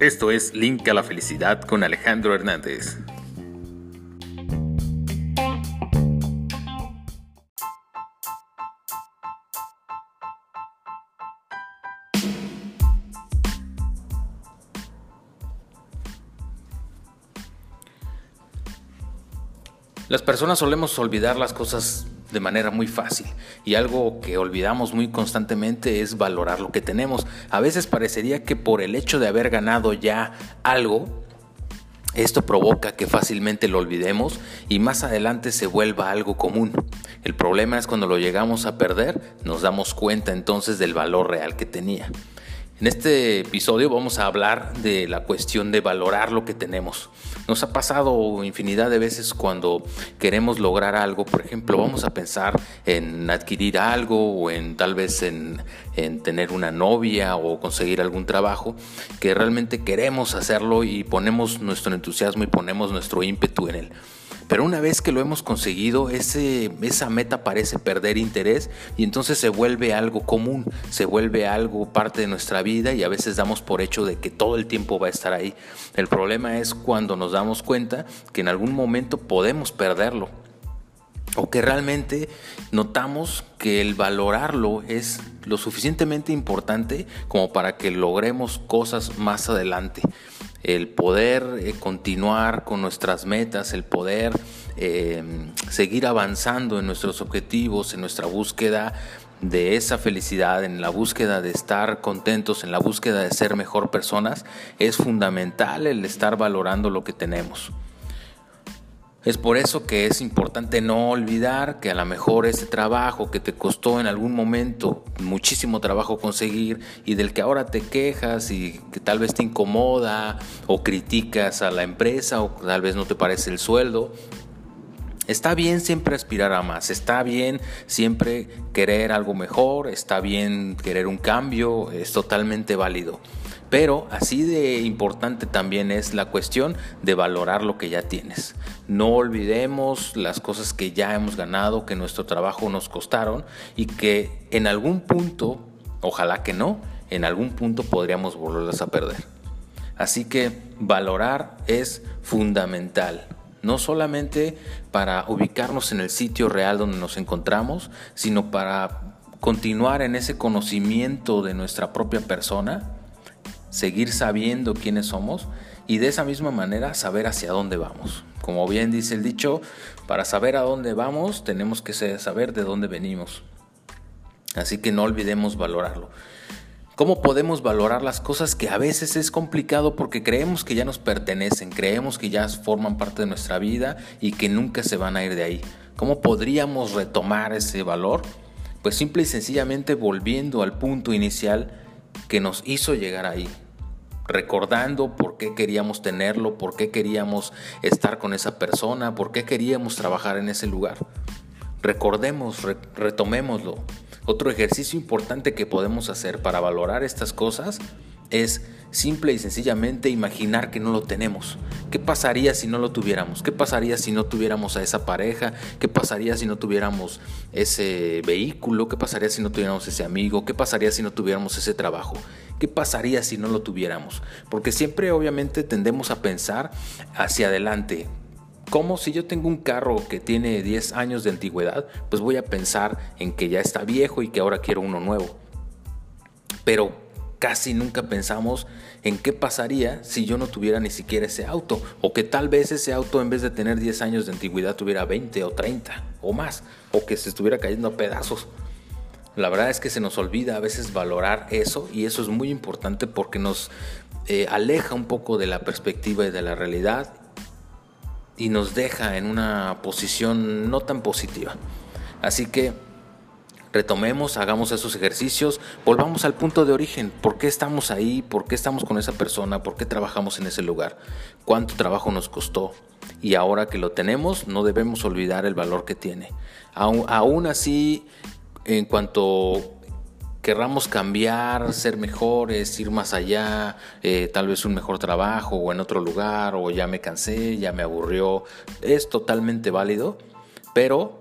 Esto es Link a la Felicidad con Alejandro Hernández. Las personas solemos olvidar las cosas de manera muy fácil y algo que olvidamos muy constantemente es valorar lo que tenemos. A veces parecería que por el hecho de haber ganado ya algo, esto provoca que fácilmente lo olvidemos y más adelante se vuelva algo común. El problema es cuando lo llegamos a perder, nos damos cuenta entonces del valor real que tenía. En este episodio vamos a hablar de la cuestión de valorar lo que tenemos. Nos ha pasado infinidad de veces cuando queremos lograr algo, por ejemplo, vamos a pensar en adquirir algo o en tal vez en, en tener una novia o conseguir algún trabajo, que realmente queremos hacerlo y ponemos nuestro entusiasmo y ponemos nuestro ímpetu en él. Pero una vez que lo hemos conseguido, ese, esa meta parece perder interés y entonces se vuelve algo común, se vuelve algo parte de nuestra vida y a veces damos por hecho de que todo el tiempo va a estar ahí. El problema es cuando nos damos cuenta que en algún momento podemos perderlo o que realmente notamos que el valorarlo es lo suficientemente importante como para que logremos cosas más adelante el poder eh, continuar con nuestras metas, el poder eh, seguir avanzando en nuestros objetivos, en nuestra búsqueda de esa felicidad, en la búsqueda de estar contentos, en la búsqueda de ser mejor personas, es fundamental el estar valorando lo que tenemos. Es por eso que es importante no olvidar que a lo mejor ese trabajo que te costó en algún momento muchísimo trabajo conseguir y del que ahora te quejas y que tal vez te incomoda o criticas a la empresa o tal vez no te parece el sueldo, Está bien siempre aspirar a más, está bien siempre querer algo mejor, está bien querer un cambio, es totalmente válido. Pero así de importante también es la cuestión de valorar lo que ya tienes. No olvidemos las cosas que ya hemos ganado, que nuestro trabajo nos costaron y que en algún punto, ojalá que no, en algún punto podríamos volverlas a perder. Así que valorar es fundamental, no solamente para ubicarnos en el sitio real donde nos encontramos, sino para continuar en ese conocimiento de nuestra propia persona seguir sabiendo quiénes somos y de esa misma manera saber hacia dónde vamos. Como bien dice el dicho, para saber a dónde vamos tenemos que saber de dónde venimos. Así que no olvidemos valorarlo. ¿Cómo podemos valorar las cosas que a veces es complicado porque creemos que ya nos pertenecen, creemos que ya forman parte de nuestra vida y que nunca se van a ir de ahí? ¿Cómo podríamos retomar ese valor? Pues simple y sencillamente volviendo al punto inicial que nos hizo llegar ahí, recordando por qué queríamos tenerlo, por qué queríamos estar con esa persona, por qué queríamos trabajar en ese lugar. Recordemos, retomémoslo. Otro ejercicio importante que podemos hacer para valorar estas cosas es simple y sencillamente imaginar que no lo tenemos. ¿Qué pasaría si no lo tuviéramos? ¿Qué pasaría si no tuviéramos a esa pareja? ¿Qué pasaría si no tuviéramos ese vehículo? ¿Qué pasaría si no tuviéramos ese amigo? ¿Qué pasaría si no tuviéramos ese trabajo? ¿Qué pasaría si no lo tuviéramos? Porque siempre obviamente tendemos a pensar hacia adelante. Como si yo tengo un carro que tiene 10 años de antigüedad, pues voy a pensar en que ya está viejo y que ahora quiero uno nuevo. Pero casi nunca pensamos en qué pasaría si yo no tuviera ni siquiera ese auto, o que tal vez ese auto en vez de tener 10 años de antigüedad tuviera 20 o 30 o más, o que se estuviera cayendo a pedazos. La verdad es que se nos olvida a veces valorar eso y eso es muy importante porque nos eh, aleja un poco de la perspectiva y de la realidad y nos deja en una posición no tan positiva. Así que retomemos, hagamos esos ejercicios, volvamos al punto de origen, ¿por qué estamos ahí? ¿Por qué estamos con esa persona? ¿Por qué trabajamos en ese lugar? ¿Cuánto trabajo nos costó? Y ahora que lo tenemos, no debemos olvidar el valor que tiene. Aún, así, en cuanto querramos cambiar, ser mejores, ir más allá, eh, tal vez un mejor trabajo o en otro lugar, o ya me cansé, ya me aburrió, es totalmente válido, pero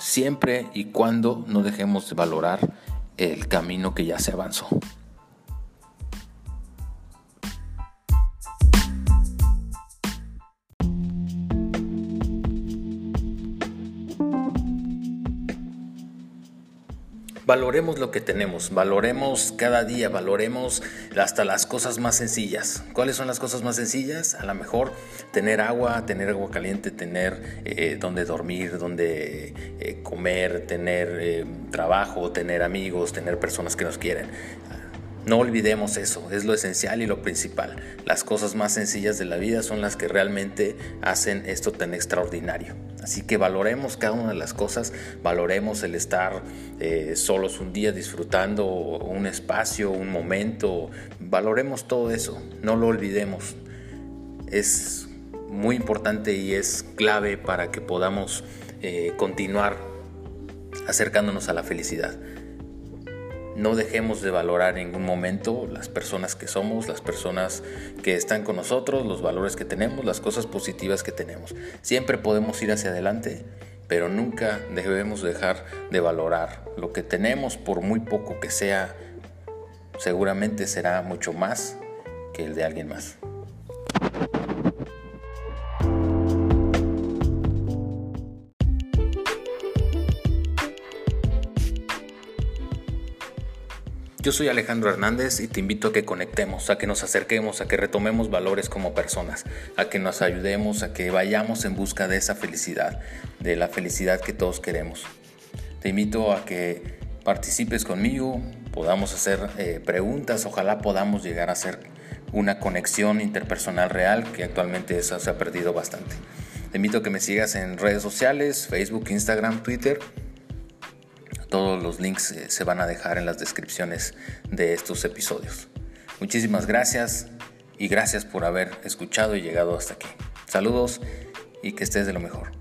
siempre y cuando no dejemos de valorar el camino que ya se avanzó. Valoremos lo que tenemos, valoremos cada día, valoremos hasta las cosas más sencillas. ¿Cuáles son las cosas más sencillas? A lo mejor tener agua, tener agua caliente, tener eh, donde dormir, donde eh, comer, tener eh, trabajo, tener amigos, tener personas que nos quieren. No olvidemos eso, es lo esencial y lo principal. Las cosas más sencillas de la vida son las que realmente hacen esto tan extraordinario. Así que valoremos cada una de las cosas, valoremos el estar eh, solos un día disfrutando un espacio, un momento, valoremos todo eso, no lo olvidemos. Es muy importante y es clave para que podamos eh, continuar acercándonos a la felicidad. No dejemos de valorar en ningún momento las personas que somos, las personas que están con nosotros, los valores que tenemos, las cosas positivas que tenemos. Siempre podemos ir hacia adelante, pero nunca debemos dejar de valorar lo que tenemos, por muy poco que sea, seguramente será mucho más que el de alguien más. Yo soy Alejandro Hernández y te invito a que conectemos, a que nos acerquemos, a que retomemos valores como personas, a que nos ayudemos, a que vayamos en busca de esa felicidad, de la felicidad que todos queremos. Te invito a que participes conmigo, podamos hacer eh, preguntas, ojalá podamos llegar a hacer una conexión interpersonal real, que actualmente eso se ha perdido bastante. Te invito a que me sigas en redes sociales, Facebook, Instagram, Twitter todos los links eh, se van a dejar en las descripciones de estos episodios. Muchísimas gracias y gracias por haber escuchado y llegado hasta aquí. Saludos y que estés de lo mejor.